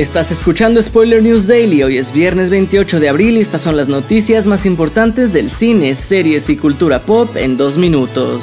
Estás escuchando Spoiler News Daily, hoy es viernes 28 de abril y estas son las noticias más importantes del cine, series y cultura pop en dos minutos.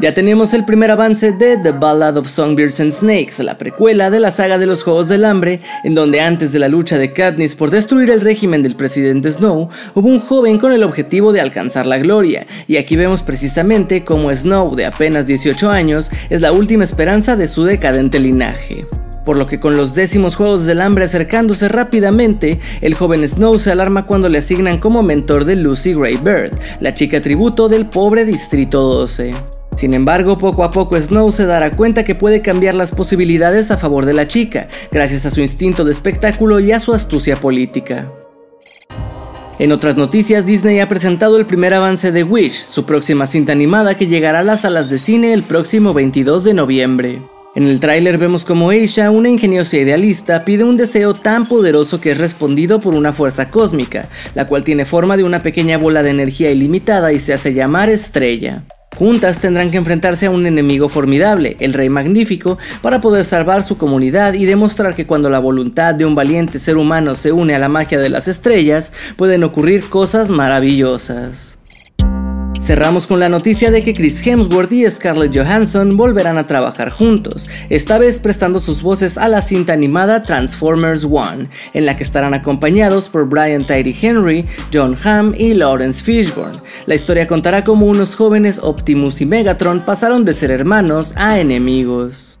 Ya tenemos el primer avance de The Ballad of Songbirds and Snakes, la precuela de la saga de los Juegos del Hambre, en donde antes de la lucha de Katniss por destruir el régimen del presidente Snow, hubo un joven con el objetivo de alcanzar la gloria, y aquí vemos precisamente cómo Snow, de apenas 18 años, es la última esperanza de su decadente linaje por lo que con los décimos Juegos del Hambre acercándose rápidamente, el joven Snow se alarma cuando le asignan como mentor de Lucy Gray Bird, la chica tributo del pobre Distrito 12. Sin embargo, poco a poco Snow se dará cuenta que puede cambiar las posibilidades a favor de la chica, gracias a su instinto de espectáculo y a su astucia política. En otras noticias, Disney ha presentado el primer avance de Wish, su próxima cinta animada que llegará a las salas de cine el próximo 22 de noviembre. En el tráiler vemos como Aisha, una ingeniosa idealista, pide un deseo tan poderoso que es respondido por una fuerza cósmica, la cual tiene forma de una pequeña bola de energía ilimitada y se hace llamar Estrella. Juntas tendrán que enfrentarse a un enemigo formidable, el Rey Magnífico, para poder salvar su comunidad y demostrar que cuando la voluntad de un valiente ser humano se une a la magia de las estrellas, pueden ocurrir cosas maravillosas. Cerramos con la noticia de que Chris Hemsworth y Scarlett Johansson volverán a trabajar juntos, esta vez prestando sus voces a la cinta animada Transformers One, en la que estarán acompañados por Brian Tyree Henry, John Hamm y Lawrence Fishburne. La historia contará cómo unos jóvenes Optimus y Megatron pasaron de ser hermanos a enemigos.